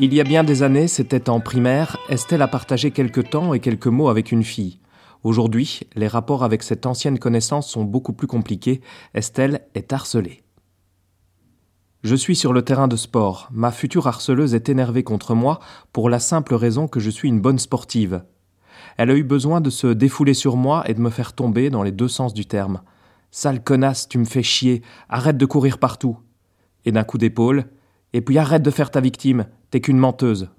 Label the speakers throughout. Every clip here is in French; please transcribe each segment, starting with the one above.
Speaker 1: Il y a bien des années, c'était en primaire, Estelle a partagé quelques temps et quelques mots avec une fille. Aujourd'hui, les rapports avec cette ancienne connaissance sont beaucoup plus compliqués. Estelle est harcelée. Je suis sur le terrain de sport. Ma future harceleuse est énervée contre moi pour la simple raison que je suis une bonne sportive. Elle a eu besoin de se défouler sur moi et de me faire tomber dans les deux sens du terme. Sale connasse, tu me fais chier, arrête de courir partout. Et d'un coup d'épaule, et puis arrête de faire ta victime, t'es qu'une menteuse.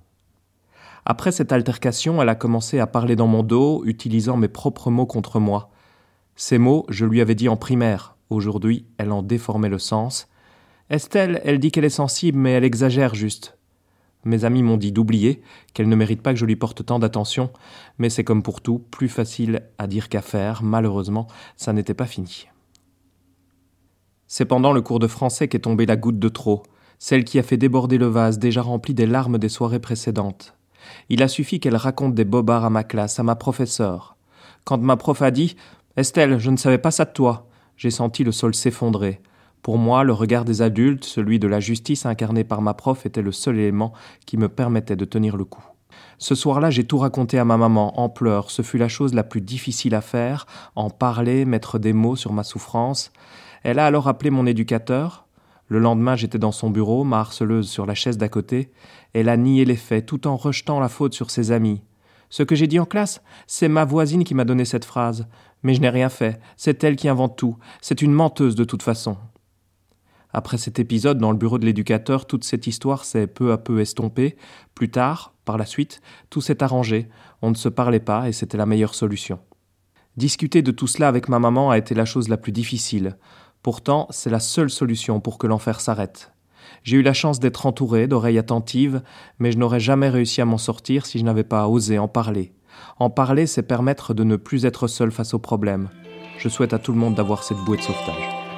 Speaker 1: Après cette altercation, elle a commencé à parler dans mon dos, utilisant mes propres mots contre moi. Ces mots, je lui avais dit en primaire. Aujourd'hui, elle en déformait le sens. Estelle, elle dit qu'elle est sensible, mais elle exagère juste. Mes amis m'ont dit d'oublier, qu'elle ne mérite pas que je lui porte tant d'attention, mais c'est comme pour tout, plus facile à dire qu'à faire, malheureusement, ça n'était pas fini. C'est pendant le cours de français qu'est tombée la goutte de trop celle qui a fait déborder le vase déjà rempli des larmes des soirées précédentes. Il a suffi qu'elle raconte des bobards à ma classe, à ma professeure. Quand ma prof a dit Estelle, je ne savais pas ça de toi, j'ai senti le sol s'effondrer. Pour moi, le regard des adultes, celui de la justice incarnée par ma prof, était le seul élément qui me permettait de tenir le coup. Ce soir-là, j'ai tout raconté à ma maman, en pleurs. Ce fut la chose la plus difficile à faire, en parler, mettre des mots sur ma souffrance. Elle a alors appelé mon éducateur, le lendemain, j'étais dans son bureau, ma harceleuse sur la chaise d'à côté. Elle a nié les faits tout en rejetant la faute sur ses amis. Ce que j'ai dit en classe, c'est ma voisine qui m'a donné cette phrase. Mais je n'ai rien fait. C'est elle qui invente tout. C'est une menteuse de toute façon. Après cet épisode dans le bureau de l'éducateur, toute cette histoire s'est peu à peu estompée. Plus tard, par la suite, tout s'est arrangé. On ne se parlait pas et c'était la meilleure solution. Discuter de tout cela avec ma maman a été la chose la plus difficile. Pourtant, c'est la seule solution pour que l'enfer s'arrête. J'ai eu la chance d'être entouré d'oreilles attentives, mais je n'aurais jamais réussi à m'en sortir si je n'avais pas osé en parler. En parler, c'est permettre de ne plus être seul face aux problèmes. Je souhaite à tout le monde d'avoir cette bouée de sauvetage.